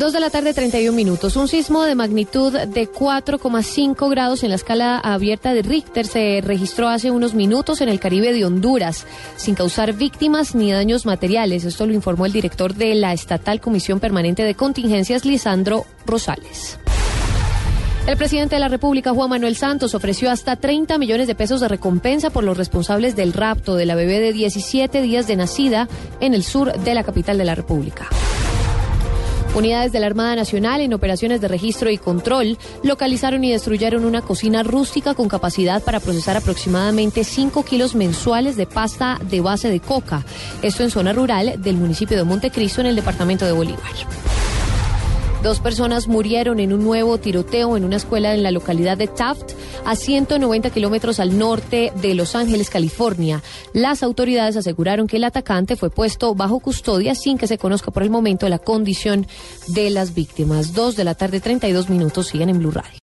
Dos de la tarde, 31 minutos. Un sismo de magnitud de 4,5 grados en la escala abierta de Richter se registró hace unos minutos en el Caribe de Honduras, sin causar víctimas ni daños materiales. Esto lo informó el director de la Estatal Comisión Permanente de Contingencias, Lisandro Rosales. El presidente de la República, Juan Manuel Santos, ofreció hasta 30 millones de pesos de recompensa por los responsables del rapto de la bebé de 17 días de nacida en el sur de la capital de la República. Unidades de la Armada Nacional en operaciones de registro y control localizaron y destruyeron una cocina rústica con capacidad para procesar aproximadamente 5 kilos mensuales de pasta de base de coca. Esto en zona rural del municipio de Montecristo en el departamento de Bolívar. Dos personas murieron en un nuevo tiroteo en una escuela en la localidad de Taft, a 190 kilómetros al norte de Los Ángeles, California. Las autoridades aseguraron que el atacante fue puesto bajo custodia sin que se conozca por el momento la condición de las víctimas. Dos de la tarde, 32 minutos, siguen en Blue Radio.